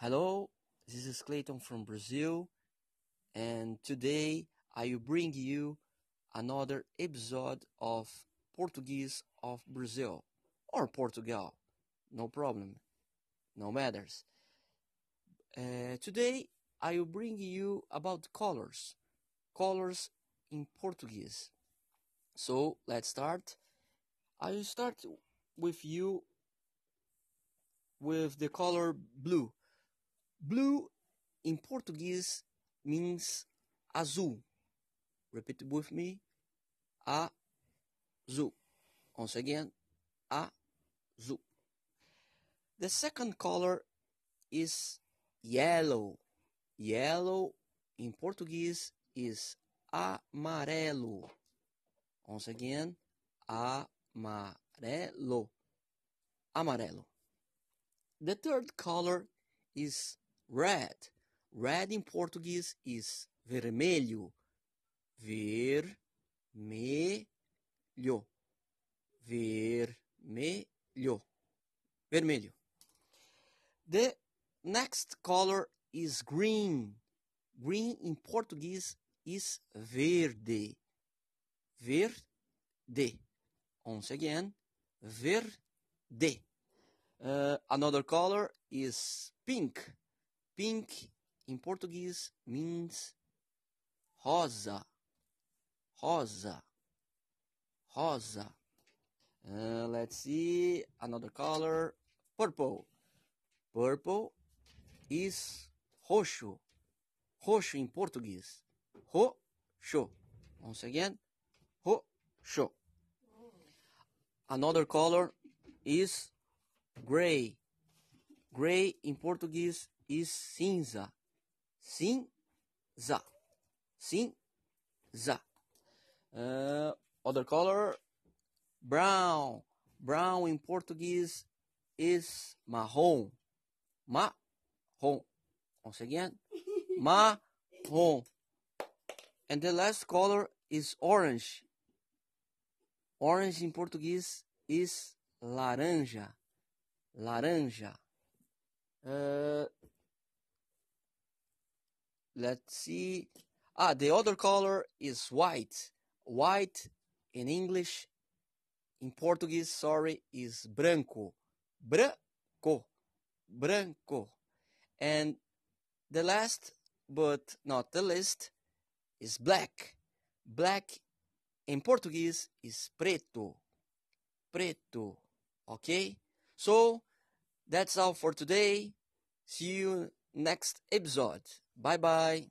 Hello, this is Clayton from Brazil, and today I will bring you another episode of Portuguese of Brazil or Portugal. No problem, no matters. Uh, today I will bring you about colors, colors in Portuguese. So let's start. I will start with you with the color blue. Blue in Portuguese means azul. Repeat with me. Azul. Once again, azul. The second color is yellow. Yellow in Portuguese is amarelo. Once again, amarelo. Amarelo. The third color is red. Red in Portuguese is vermelho. Vermelho. Vermelho. Vermelho. The next color is green. Green in Portuguese is verde. Verde. Once again, verde. Uh, another color is pink. Pink in Portuguese means rosa. Rosa. Rosa. Uh, let's see another color. Purple. Purple is roxo. Roxo in Portuguese. Roxo. Once again. Roxo. Another color is gray. Gray in Portuguese is cinza. Cinza. Cinza. Uh, other color, brown. Brown in Portuguese is marrom. Marrom. Once again, marrom. And the last color is orange. Orange in Portuguese is laranja. Laranja. Uh, let's see. Ah, the other color is white. White in English, in Portuguese, sorry, is branco. Branco. Branco. And the last, but not the least, is black. Black in Portuguese is preto. Preto. Okay? So, that's all for today. See you next episode. Bye bye.